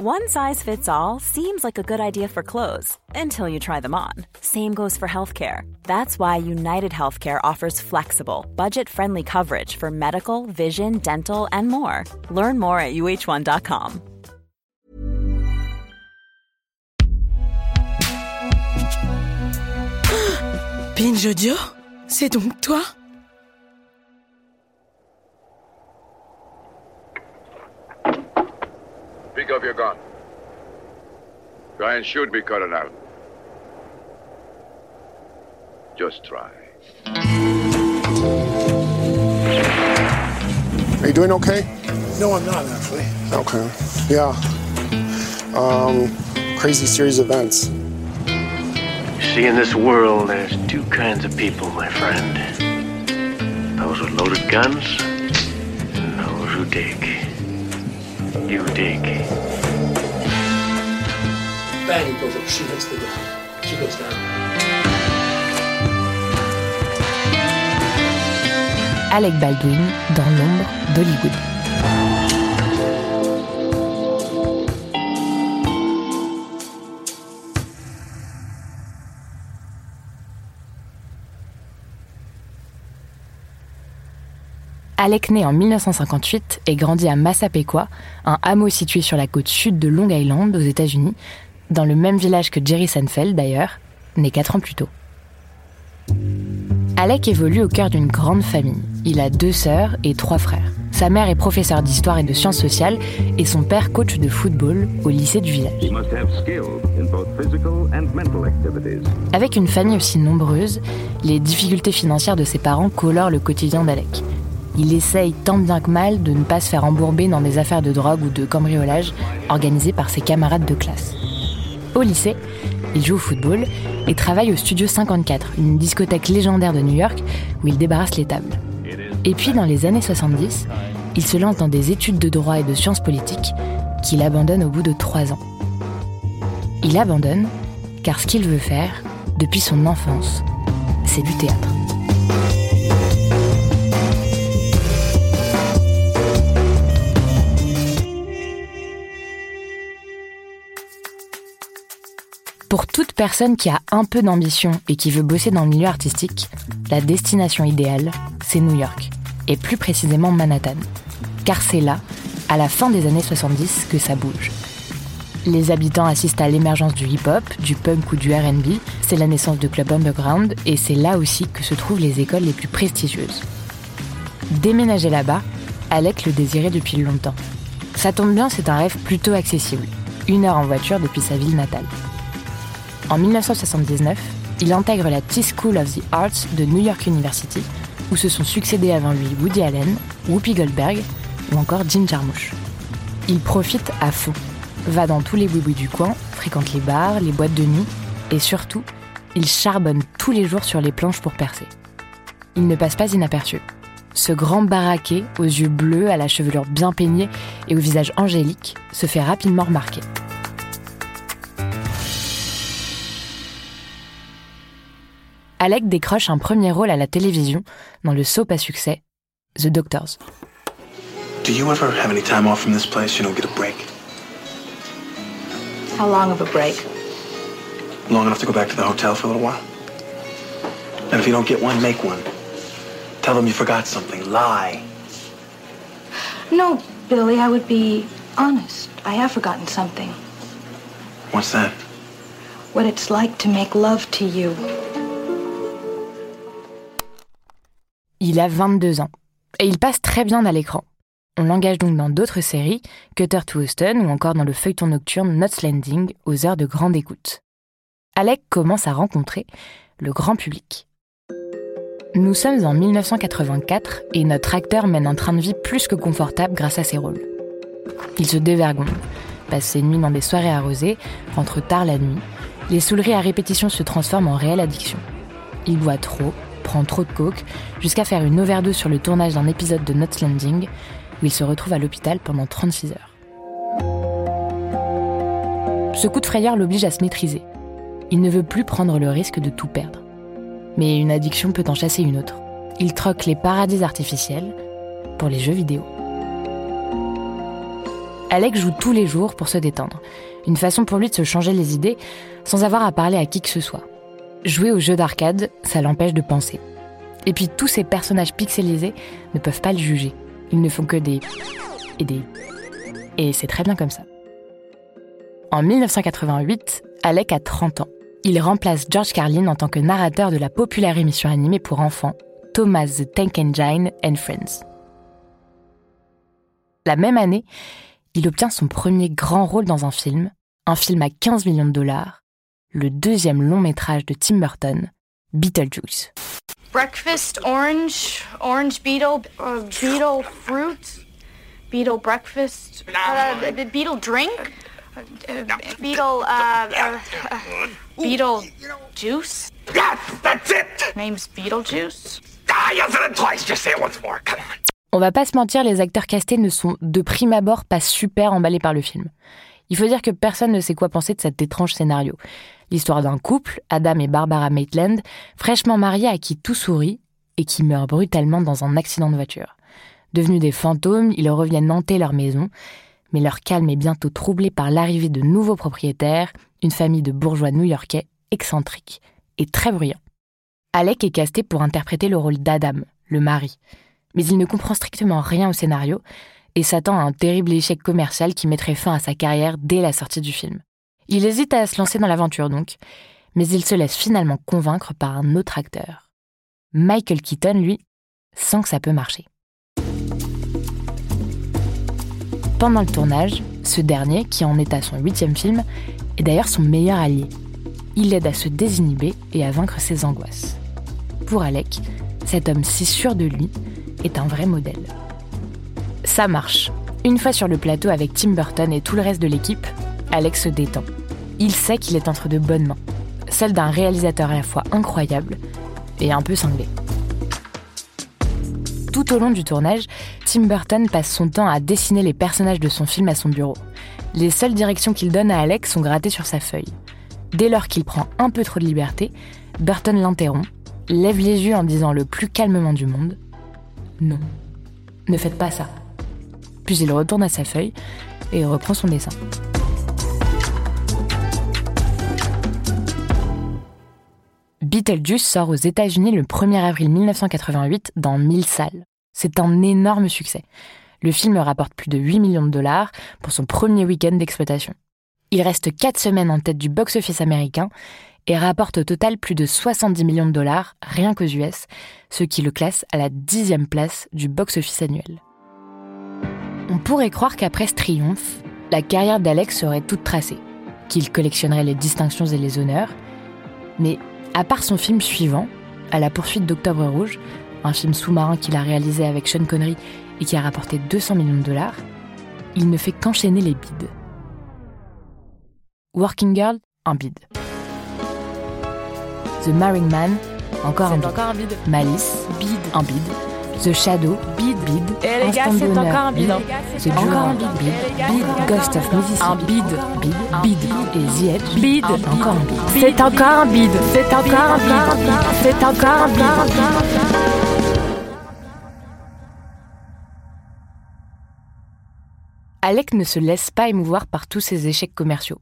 One size fits all seems like a good idea for clothes until you try them on. Same goes for healthcare. That's why United Healthcare offers flexible, budget friendly coverage for medical, vision, dental, and more. Learn more at uh1.com. Binge Audio C'est donc toi Pick up your gun. Try and shoot me, cut it out. Just try. Are you doing okay? No, I'm not actually. Okay. Yeah. Um, crazy series of events. See, in this world, there's two kinds of people, my friend. Those with loaded guns, and those who dig. You dig. Bang goes up, she hits the ground. She goes down. Alec Baldwin dans l'ombre d'Hollywood. Alec naît en 1958 et grandit à Massapequa, un hameau situé sur la côte sud de Long Island aux États-Unis, dans le même village que Jerry Seinfeld d'ailleurs, né quatre ans plus tôt. Alec évolue au cœur d'une grande famille. Il a deux sœurs et trois frères. Sa mère est professeure d'histoire et de sciences sociales et son père coach de football au lycée du village. Avec une famille aussi nombreuse, les difficultés financières de ses parents colorent le quotidien d'Alec. Il essaye tant bien que mal de ne pas se faire embourber dans des affaires de drogue ou de cambriolage organisées par ses camarades de classe. Au lycée, il joue au football et travaille au Studio 54, une discothèque légendaire de New York où il débarrasse les tables. Et puis dans les années 70, il se lance dans des études de droit et de sciences politiques qu'il abandonne au bout de trois ans. Il abandonne car ce qu'il veut faire, depuis son enfance, c'est du théâtre. Personne qui a un peu d'ambition et qui veut bosser dans le milieu artistique, la destination idéale, c'est New York, et plus précisément Manhattan. Car c'est là, à la fin des années 70, que ça bouge. Les habitants assistent à l'émergence du hip-hop, du punk ou du RB, c'est la naissance de clubs underground, et c'est là aussi que se trouvent les écoles les plus prestigieuses. Déménager là-bas, Alec le désirait depuis longtemps. Ça tombe bien, c'est un rêve plutôt accessible. Une heure en voiture depuis sa ville natale. En 1979, il intègre la T-School of the Arts de New York University, où se sont succédés avant lui Woody Allen, Whoopi Goldberg ou encore Jim Jarmusch. Il profite à fond, va dans tous les boubouis du coin, fréquente les bars, les boîtes de nuit, et surtout, il charbonne tous les jours sur les planches pour percer. Il ne passe pas inaperçu. Ce grand baraquet, aux yeux bleus, à la chevelure bien peignée et au visage angélique, se fait rapidement remarquer. Alec décroche un premier rôle à la télévision dans le soap à succès The Doctors. Do you ever have any time off from this place? You know, get a break? How long of a break? Long enough to go back to the hotel for a little while? And if you don't get one, make one. Tell them you forgot something. Lie. No, Billy, I would be honest. I have forgotten something. What's that? What it's like to make love to you. Il a 22 ans et il passe très bien à l'écran. On l'engage donc dans d'autres séries, Cutter to Houston ou encore dans le feuilleton nocturne Nuts Landing aux heures de grande écoute. Alec commence à rencontrer le grand public. Nous sommes en 1984 et notre acteur mène un train de vie plus que confortable grâce à ses rôles. Il se dévergonde, passe ses nuits dans des soirées arrosées, rentre tard la nuit. Les souleries à répétition se transforment en réelle addiction. Il boit trop, prend trop de coke, jusqu'à faire une overdose sur le tournage d'un épisode de Nuts Landing, où il se retrouve à l'hôpital pendant 36 heures. Ce coup de frayeur l'oblige à se maîtriser. Il ne veut plus prendre le risque de tout perdre. Mais une addiction peut en chasser une autre. Il troque les paradis artificiels pour les jeux vidéo. Alec joue tous les jours pour se détendre. Une façon pour lui de se changer les idées sans avoir à parler à qui que ce soit. Jouer aux jeux d'arcade, ça l'empêche de penser. Et puis tous ces personnages pixelisés ne peuvent pas le juger. Ils ne font que des... et des... Et c'est très bien comme ça. En 1988, Alec a 30 ans. Il remplace George Carlin en tant que narrateur de la populaire émission animée pour enfants Thomas the Tank Engine and Friends. La même année, il obtient son premier grand rôle dans un film, un film à 15 millions de dollars, le deuxième long métrage de Tim Burton, Beetlejuice. Breakfast orange, orange beetle, uh, beetle fruit, beetle breakfast, uh, beetle drink, uh, beetle, uh, uh, uh, beetle juice? Yes, that's it. Name's Beetlejuice? Ah, you said it twice. Just say it once more. Come on. On va pas se mentir, les acteurs castés ne sont de prime abord pas super emballés par le film. Il faut dire que personne ne sait quoi penser de cet étrange scénario. L'histoire d'un couple, Adam et Barbara Maitland, fraîchement mariés à qui tout sourit et qui meurent brutalement dans un accident de voiture. Devenus des fantômes, ils reviennent hanter leur maison, mais leur calme est bientôt troublé par l'arrivée de nouveaux propriétaires, une famille de bourgeois new-yorkais excentriques et très bruyants. Alec est casté pour interpréter le rôle d'Adam, le mari. Mais il ne comprend strictement rien au scénario et s'attend à un terrible échec commercial qui mettrait fin à sa carrière dès la sortie du film. Il hésite à se lancer dans l'aventure donc, mais il se laisse finalement convaincre par un autre acteur. Michael Keaton, lui, sent que ça peut marcher. Pendant le tournage, ce dernier, qui en est à son huitième film, est d'ailleurs son meilleur allié. Il l'aide à se désinhiber et à vaincre ses angoisses. Pour Alec, cet homme si sûr de lui est un vrai modèle. Ça marche. Une fois sur le plateau avec Tim Burton et tout le reste de l'équipe, Alex se détend. Il sait qu'il est entre de bonnes mains, celles d'un réalisateur à la fois incroyable et un peu cinglé. Tout au long du tournage, Tim Burton passe son temps à dessiner les personnages de son film à son bureau. Les seules directions qu'il donne à Alex sont grattées sur sa feuille. Dès lors qu'il prend un peu trop de liberté, Burton l'interrompt, lève les yeux en disant le plus calmement du monde Non, ne faites pas ça. Puis il retourne à sa feuille et reprend son dessin. Beetlejuice sort aux États-Unis le 1er avril 1988 dans 1000 salles. C'est un énorme succès. Le film rapporte plus de 8 millions de dollars pour son premier week-end d'exploitation. Il reste 4 semaines en tête du box-office américain et rapporte au total plus de 70 millions de dollars rien qu'aux US, ce qui le classe à la dixième place du box-office annuel. On pourrait croire qu'après ce triomphe, la carrière d'Alex serait toute tracée, qu'il collectionnerait les distinctions et les honneurs, mais à part son film suivant, À la poursuite d'Octobre Rouge, un film sous-marin qu'il a réalisé avec Sean Connery et qui a rapporté 200 millions de dollars, il ne fait qu'enchaîner les bides. Working Girl, un bide. The Marrying Man, encore un bide. encore un bide. Malice, Bide. un bide. The Shadow, bide, bide. Eh, les gars, c'est encore un bide. The Encore un bide, bide. Bide, Ghost of Mississippi. Un bide. Bide, bide. Et The Edge, Bide. Encore un bide. C'est encore un bide. C'est encore un bide. C'est encore un bide. Alec ne se laisse pas émouvoir par tous ces échecs commerciaux.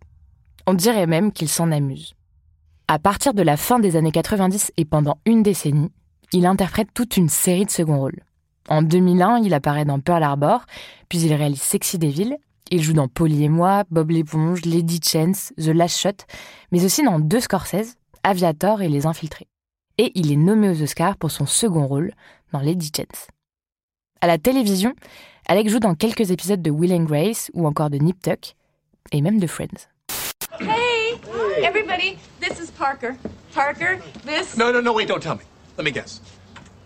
On dirait même qu'il s'en amuse. À partir de la fin des années 90 et pendant une décennie, il interprète toute une série de second rôles. En 2001, il apparaît dans Pearl Harbor, puis il réalise Sexy Devil. Il joue dans Polly et moi, Bob l'éponge, Lady Chance, The Last Shot, mais aussi dans deux Scorsese, Aviator et Les Infiltrés. Et il est nommé aux Oscars pour son second rôle dans Lady Chance. À la télévision, Alec joue dans quelques épisodes de Will and Grace ou encore de Nip Tuck, et même de Friends. Hey, everybody, this is Parker. Parker, this. No, no, no, wait, don't tell me. Let me guess.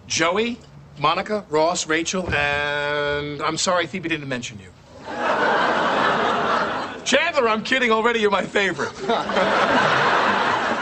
Joey, Monica, Ross, Rachel, and I'm sorry Phoebe didn't mention you. Chandler, I'm kidding already, you're my favorite.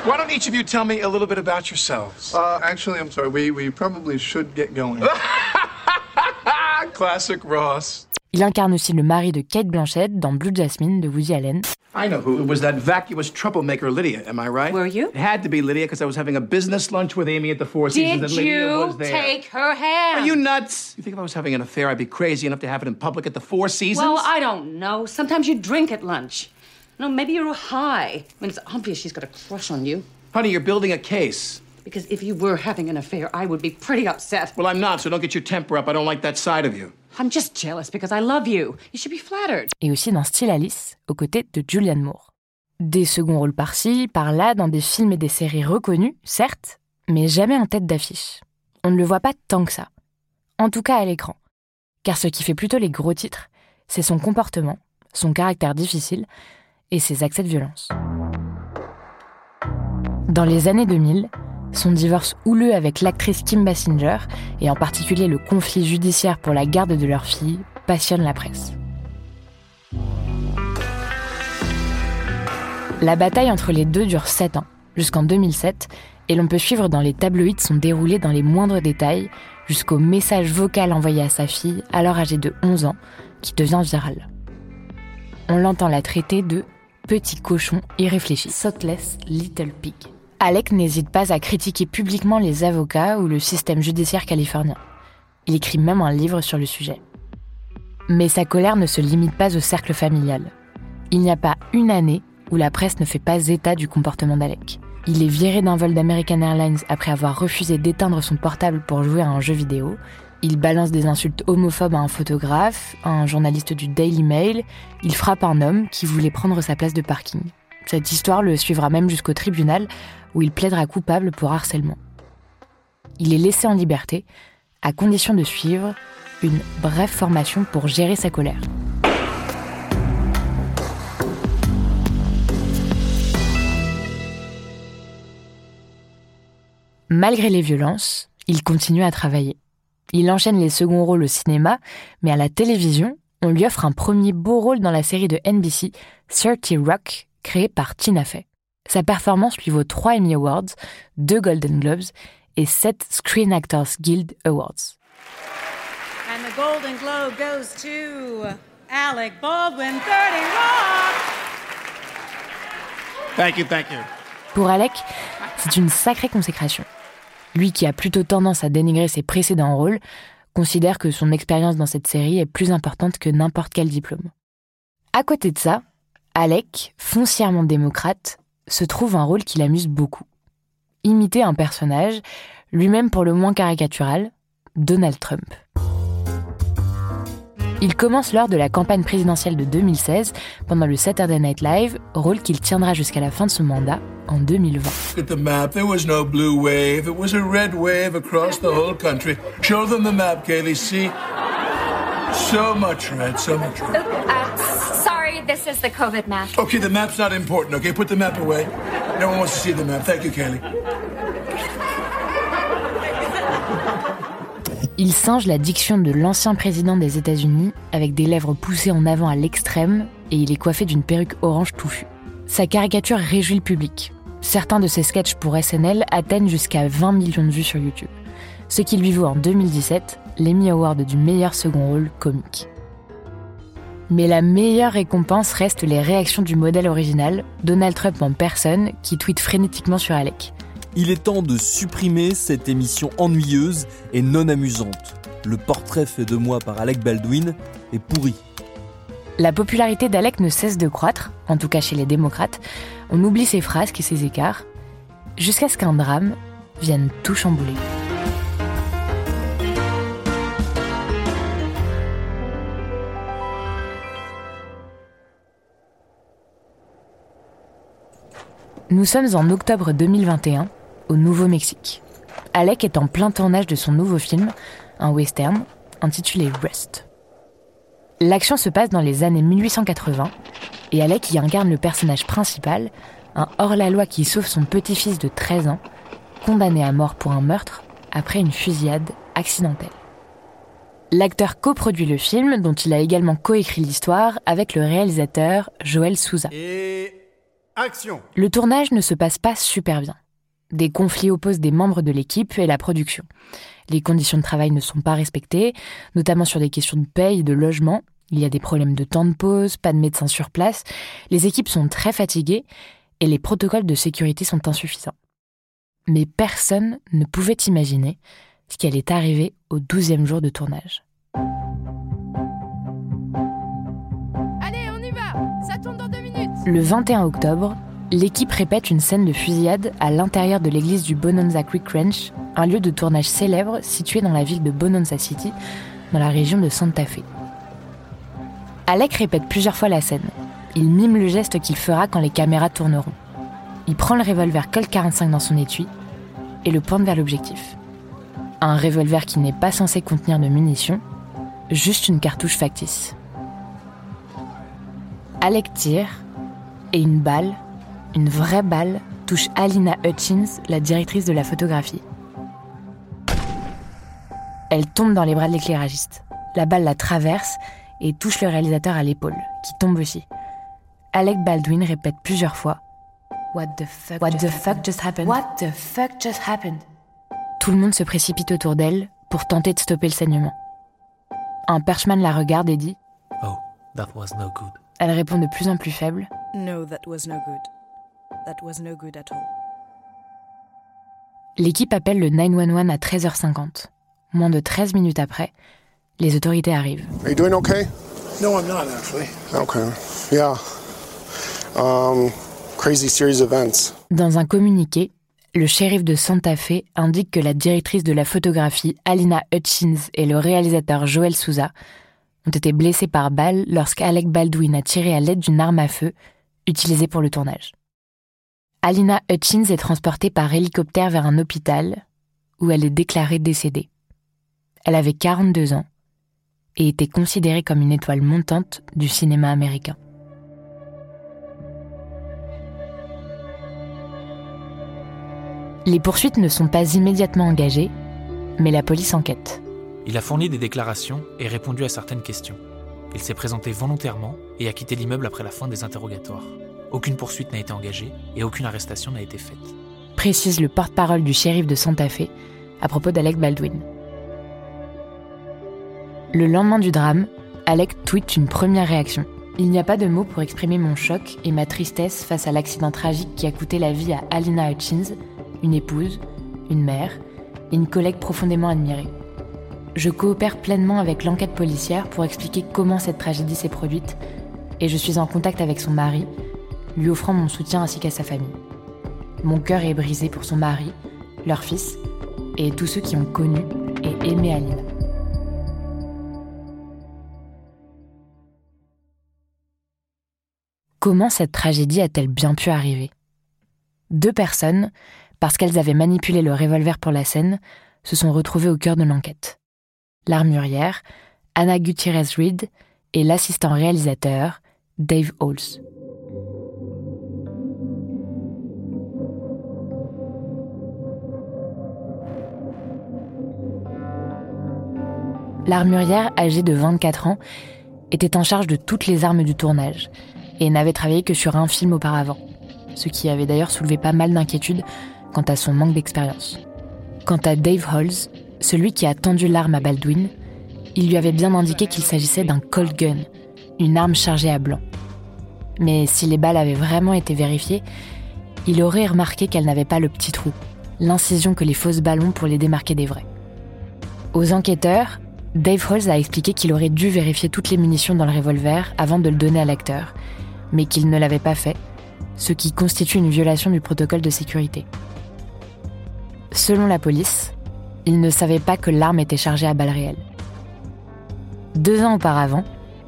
Why don't each of you tell me a little bit about yourselves? Uh, actually, I'm sorry. We, we probably should get going. Classic Ross. Il incarne aussi le mari de Kate Blanchett dans Blue Jasmine de Woody Allen. I know who. It was that vacuous troublemaker Lydia, am I right? Were you? It had to be Lydia because I was having a business lunch with Amy at the Four Seasons Did and Lydia you was there. take her hand? Are you nuts? You think if I was having an affair, I'd be crazy enough to have it in public at the Four Seasons? Well, I don't know. Sometimes you drink at lunch. No, maybe you're high. I mean, it's obvious she's got a crush on you. Honey, you're building a case. Because if you were having an affair, I would be pretty upset. Well, I'm not, so don't get your temper up. I don't like that side of you. I'm just jealous because I love you. You should be flattered. Et aussi dans Style Alice, aux côtés de Julianne Moore. Des seconds rôles par-ci, par-là, dans des films et des séries reconnus, certes, mais jamais en tête d'affiche. On ne le voit pas tant que ça. En tout cas à l'écran. Car ce qui fait plutôt les gros titres, c'est son comportement, son caractère difficile et ses accès de violence. Dans les années 2000, son divorce houleux avec l'actrice Kim Basinger, et en particulier le conflit judiciaire pour la garde de leur fille, passionne la presse. La bataille entre les deux dure 7 ans, jusqu'en 2007, et l'on peut suivre dans les tabloïds son déroulé dans les moindres détails, jusqu'au message vocal envoyé à sa fille, alors âgée de 11 ans, qui devient viral. On l'entend la traiter de petit cochon irréfléchi, Thoughtless Little Pig. Alec n'hésite pas à critiquer publiquement les avocats ou le système judiciaire californien. Il écrit même un livre sur le sujet. Mais sa colère ne se limite pas au cercle familial. Il n'y a pas une année où la presse ne fait pas état du comportement d'Alec. Il est viré d'un vol d'American Airlines après avoir refusé d'éteindre son portable pour jouer à un jeu vidéo. Il balance des insultes homophobes à un photographe, à un journaliste du Daily Mail. Il frappe un homme qui voulait prendre sa place de parking. Cette histoire le suivra même jusqu'au tribunal où il plaidera coupable pour harcèlement. Il est laissé en liberté à condition de suivre une brève formation pour gérer sa colère. Malgré les violences, il continue à travailler. Il enchaîne les seconds rôles au cinéma, mais à la télévision, on lui offre un premier beau rôle dans la série de NBC, 30 Rock, créée par Tina Fey. Sa performance lui vaut 3 Emmy Awards, 2 Golden Globes et 7 Screen Actors Guild Awards. And the Golden Globe goes to Alec Baldwin, 30 Rock. Thank you, thank you. Pour Alec, c'est une sacrée consécration. Lui qui a plutôt tendance à dénigrer ses précédents rôles, considère que son expérience dans cette série est plus importante que n'importe quel diplôme. À côté de ça, Alec, foncièrement démocrate, se trouve un rôle qui l'amuse beaucoup. Imiter un personnage, lui-même pour le moins caricatural, Donald Trump. Il commence lors de la campagne présidentielle de 2016 pendant le Saturday Night Live, rôle qu'il tiendra jusqu'à la fin de son mandat en 2020. Look at the map. There was no blue wave. It was a red wave across the whole country. Show them the map, Kaylee. See? So much red, so much red. This is the COVID map. Okay, the map's not important, okay? Put the map away. No one wants to see the map. Thank you. Il singe la diction de l'ancien président des États-Unis avec des lèvres poussées en avant à l'extrême et il est coiffé d'une perruque orange touffue. Sa caricature réjouit le public. Certains de ses sketchs pour SNL atteignent jusqu'à 20 millions de vues sur YouTube, ce qui lui vaut en 2017 l'Emmy Award du meilleur second rôle comique. Mais la meilleure récompense reste les réactions du modèle original, Donald Trump en personne, qui tweet frénétiquement sur Alec. Il est temps de supprimer cette émission ennuyeuse et non amusante. Le portrait fait de moi par Alec Baldwin est pourri. La popularité d'Alec ne cesse de croître, en tout cas chez les démocrates. On oublie ses frasques et ses écarts, jusqu'à ce qu'un drame vienne tout chambouler. Nous sommes en octobre 2021, au Nouveau-Mexique. Alec est en plein tournage de son nouveau film, un western, intitulé Rest. L'action se passe dans les années 1880 et Alec y incarne le personnage principal, un hors-la-loi qui sauve son petit-fils de 13 ans, condamné à mort pour un meurtre après une fusillade accidentelle. L'acteur coproduit le film, dont il a également coécrit l'histoire avec le réalisateur Joël Souza. Action Le tournage ne se passe pas super bien. Des conflits opposent des membres de l'équipe et la production. Les conditions de travail ne sont pas respectées, notamment sur des questions de paye et de logement, Il y a des problèmes de temps de pause, pas de médecin sur place, les équipes sont très fatiguées et les protocoles de sécurité sont insuffisants. Mais personne ne pouvait imaginer ce qui allait arriver au 12e jour de tournage. Allez, on y va Ça Le 21 octobre, l'équipe répète une scène de fusillade à l'intérieur de l'église du Bonanza Creek Ranch, un lieu de tournage célèbre situé dans la ville de Bonanza City, dans la région de Santa Fe. Alec répète plusieurs fois la scène. Il mime le geste qu'il fera quand les caméras tourneront. Il prend le revolver Colt 45 dans son étui et le pointe vers l'objectif. Un revolver qui n'est pas censé contenir de munitions, juste une cartouche factice. Alec tire et une balle, une vraie balle, touche Alina Hutchins, la directrice de la photographie. Elle tombe dans les bras de l'éclairagiste. La balle la traverse et touche le réalisateur à l'épaule, qui tombe aussi. Alec Baldwin répète plusieurs fois What the fuck, What the fuck just happened? What the fuck just happened? Tout le monde se précipite autour d'elle pour tenter de stopper le saignement. Un perchman la regarde et dit Oh, that was no good. Elle répond de plus en plus faible No, that was no good. That was no good at all. L'équipe appelle le 911 à 13h50. Moins de 13 minutes après, les autorités arrivent. Are you doing okay? No, I'm not actually. Okay. Yeah. Um, crazy series of events. Dans un communiqué, le shérif de Santa Fe indique que la directrice de la photographie Alina Hutchins et le réalisateur Joel Souza ont été blessés par balle lorsqu'Alec Baldwin a tiré à l'aide d'une arme à feu utilisée pour le tournage. Alina Hutchins est transportée par hélicoptère vers un hôpital où elle est déclarée décédée. Elle avait 42 ans et était considérée comme une étoile montante du cinéma américain. Les poursuites ne sont pas immédiatement engagées, mais la police enquête. Il a fourni des déclarations et répondu à certaines questions. Il s'est présenté volontairement et a quitté l'immeuble après la fin des interrogatoires. Aucune poursuite n'a été engagée et aucune arrestation n'a été faite. Précise le porte-parole du shérif de Santa Fe à propos d'Alec Baldwin. Le lendemain du drame, Alec tweet une première réaction. Il n'y a pas de mots pour exprimer mon choc et ma tristesse face à l'accident tragique qui a coûté la vie à Alina Hutchins, une épouse, une mère et une collègue profondément admirée. Je coopère pleinement avec l'enquête policière pour expliquer comment cette tragédie s'est produite et je suis en contact avec son mari, lui offrant mon soutien ainsi qu'à sa famille. Mon cœur est brisé pour son mari, leur fils et tous ceux qui ont connu et aimé Alina. Comment cette tragédie a-t-elle bien pu arriver? Deux personnes, parce qu'elles avaient manipulé le revolver pour la scène, se sont retrouvées au cœur de l'enquête. L'armurière, Anna Gutierrez Reed, et l'assistant réalisateur, Dave Halls. L'armurière, âgée de 24 ans, était en charge de toutes les armes du tournage et n'avait travaillé que sur un film auparavant, ce qui avait d'ailleurs soulevé pas mal d'inquiétudes quant à son manque d'expérience. Quant à Dave Halls, celui qui a tendu l'arme à Baldwin, il lui avait bien indiqué qu'il s'agissait d'un Colt Gun, une arme chargée à blanc. Mais si les balles avaient vraiment été vérifiées, il aurait remarqué qu'elles n'avaient pas le petit trou, l'incision que les fausses ballons pour les démarquer des vrais. Aux enquêteurs, Dave Halls a expliqué qu'il aurait dû vérifier toutes les munitions dans le revolver avant de le donner à l'acteur, mais qu'il ne l'avait pas fait, ce qui constitue une violation du protocole de sécurité. Selon la police, il ne savait pas que l'arme était chargée à balles réelles. Deux ans auparavant,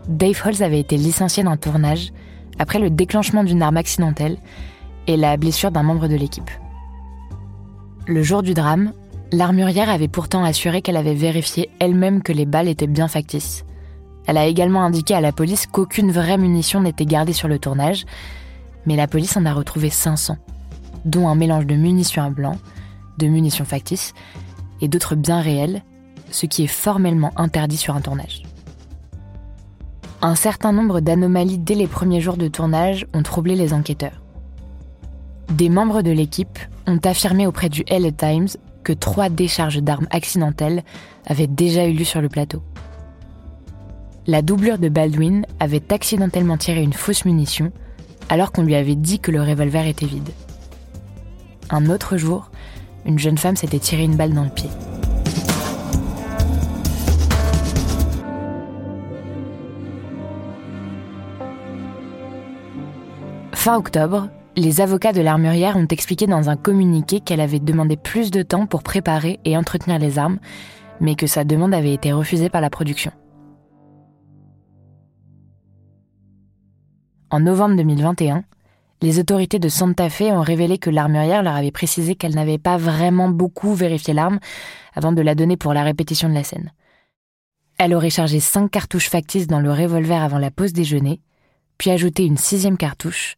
Dave Halls avait été licencié d'un tournage après le déclenchement d'une arme accidentelle et la blessure d'un membre de l'équipe. Le jour du drame, l'armurière avait pourtant assuré qu'elle avait vérifié elle-même que les balles étaient bien factices. Elle a également indiqué à la police qu'aucune vraie munition n'était gardée sur le tournage, mais la police en a retrouvé 500, dont un mélange de munitions à blanc, de munitions factices et d'autres bien réels, ce qui est formellement interdit sur un tournage. Un certain nombre d'anomalies dès les premiers jours de tournage ont troublé les enquêteurs. Des membres de l'équipe ont affirmé auprès du LA Times que trois décharges d'armes accidentelles avaient déjà eu lieu sur le plateau. La doublure de Baldwin avait accidentellement tiré une fausse munition alors qu'on lui avait dit que le revolver était vide. Un autre jour, une jeune femme s'était tiré une balle dans le pied. Fin octobre, les avocats de l'armurière ont expliqué dans un communiqué qu'elle avait demandé plus de temps pour préparer et entretenir les armes, mais que sa demande avait été refusée par la production. En novembre 2021, les autorités de Santa Fe ont révélé que l'armurière leur avait précisé qu'elle n'avait pas vraiment beaucoup vérifié l'arme avant de la donner pour la répétition de la scène. Elle aurait chargé cinq cartouches factices dans le revolver avant la pause déjeuner, puis ajouté une sixième cartouche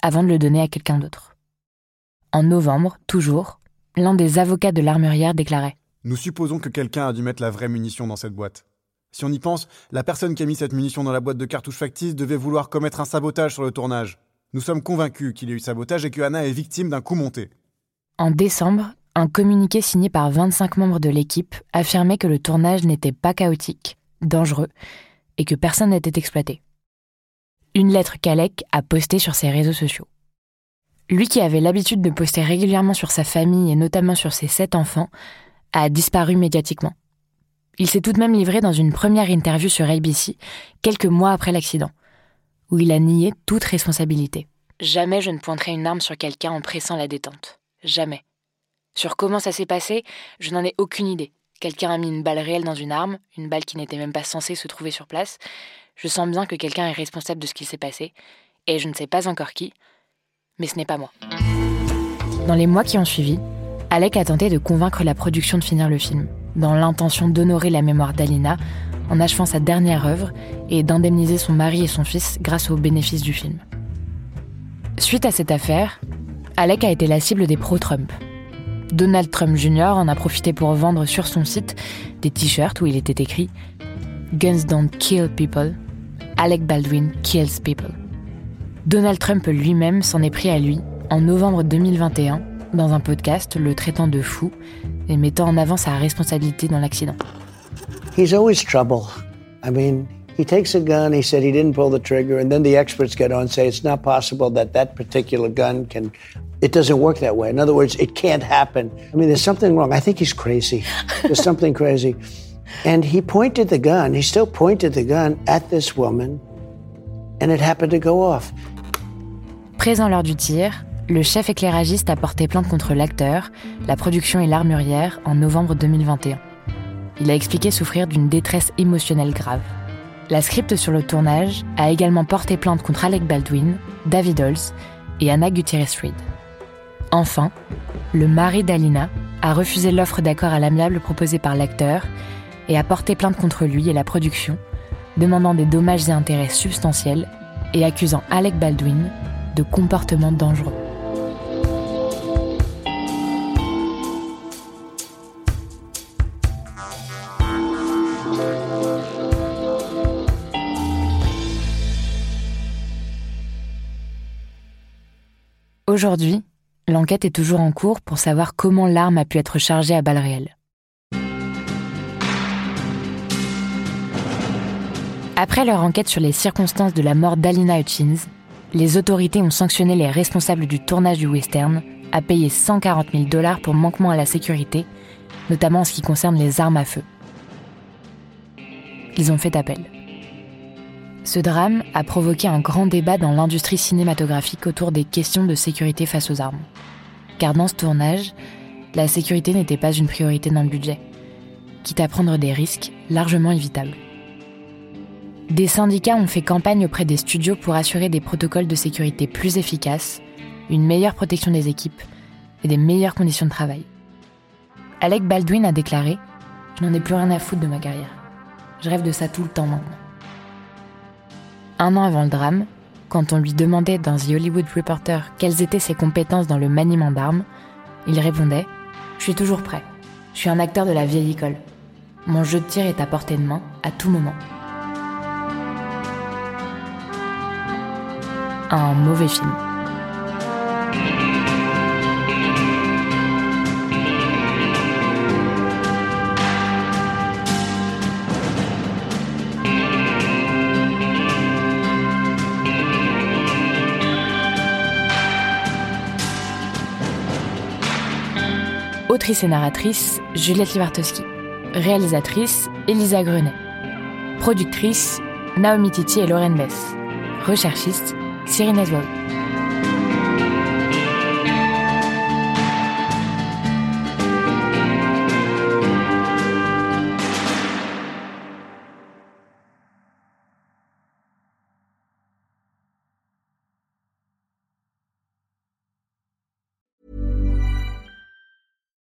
avant de le donner à quelqu'un d'autre. En novembre, toujours, l'un des avocats de l'armurière déclarait Nous supposons que quelqu'un a dû mettre la vraie munition dans cette boîte. Si on y pense, la personne qui a mis cette munition dans la boîte de cartouches factices devait vouloir commettre un sabotage sur le tournage. Nous sommes convaincus qu'il y a eu sabotage et que Anna est victime d'un coup monté. En décembre, un communiqué signé par 25 membres de l'équipe affirmait que le tournage n'était pas chaotique, dangereux, et que personne n'était exploité. Une lettre qu'Alec a postée sur ses réseaux sociaux. Lui qui avait l'habitude de poster régulièrement sur sa famille et notamment sur ses sept enfants, a disparu médiatiquement. Il s'est tout de même livré dans une première interview sur ABC, quelques mois après l'accident où il a nié toute responsabilité. Jamais je ne pointerai une arme sur quelqu'un en pressant la détente. Jamais. Sur comment ça s'est passé, je n'en ai aucune idée. Quelqu'un a mis une balle réelle dans une arme, une balle qui n'était même pas censée se trouver sur place. Je sens bien que quelqu'un est responsable de ce qui s'est passé, et je ne sais pas encore qui, mais ce n'est pas moi. Dans les mois qui ont suivi, Alec a tenté de convaincre la production de finir le film, dans l'intention d'honorer la mémoire d'Alina en achevant sa dernière œuvre et d'indemniser son mari et son fils grâce aux bénéfices du film. Suite à cette affaire, Alec a été la cible des pro-Trump. Donald Trump Jr. en a profité pour vendre sur son site des t-shirts où il était écrit Guns don't kill people, Alec Baldwin kills people. Donald Trump lui-même s'en est pris à lui en novembre 2021 dans un podcast le traitant de fou et mettant en avant sa responsabilité dans l'accident. He's always trouble. I mean, he takes a gun, he said he didn't pull the trigger, and then the experts get on and say it's not possible that that particular gun can. It doesn't work that way. In other words, it can't happen. I mean, there's something wrong. I think he's crazy. There's something crazy. And he pointed the gun, he still pointed the gun at this woman, and it happened to go off. Présent lors du tir, le chef éclairagiste a porté plainte contre l'acteur, la production et l'armurière en novembre 2021. Il a expliqué souffrir d'une détresse émotionnelle grave. La script sur le tournage a également porté plainte contre Alec Baldwin, David Halls et Anna Gutierrez-Reed. Enfin, le mari d'Alina a refusé l'offre d'accord à l'amiable proposée par l'acteur et a porté plainte contre lui et la production, demandant des dommages et intérêts substantiels et accusant Alec Baldwin de comportement dangereux. Aujourd'hui, l'enquête est toujours en cours pour savoir comment l'arme a pu être chargée à balles réelles. Après leur enquête sur les circonstances de la mort d'Alina Hutchins, les autorités ont sanctionné les responsables du tournage du western à payer 140 000 dollars pour manquement à la sécurité, notamment en ce qui concerne les armes à feu. Ils ont fait appel. Ce drame a provoqué un grand débat dans l'industrie cinématographique autour des questions de sécurité face aux armes. Car dans ce tournage, la sécurité n'était pas une priorité dans le budget, quitte à prendre des risques largement évitables. Des syndicats ont fait campagne auprès des studios pour assurer des protocoles de sécurité plus efficaces, une meilleure protection des équipes et des meilleures conditions de travail. Alec Baldwin a déclaré Je n'en ai plus rien à foutre de ma carrière. Je rêve de ça tout le temps maintenant. Un an avant le drame, quand on lui demandait dans The Hollywood Reporter quelles étaient ses compétences dans le maniement d'armes, il répondait Je suis toujours prêt. Je suis un acteur de la vieille école. Mon jeu de tir est à portée de main à tout moment. Un mauvais film. Autrice et narratrice, Juliette Livartowski. Réalisatrice, Elisa Grenet. Productrice, Naomi Titi et Lauren Bess. Recherchiste, Cyril Neswell.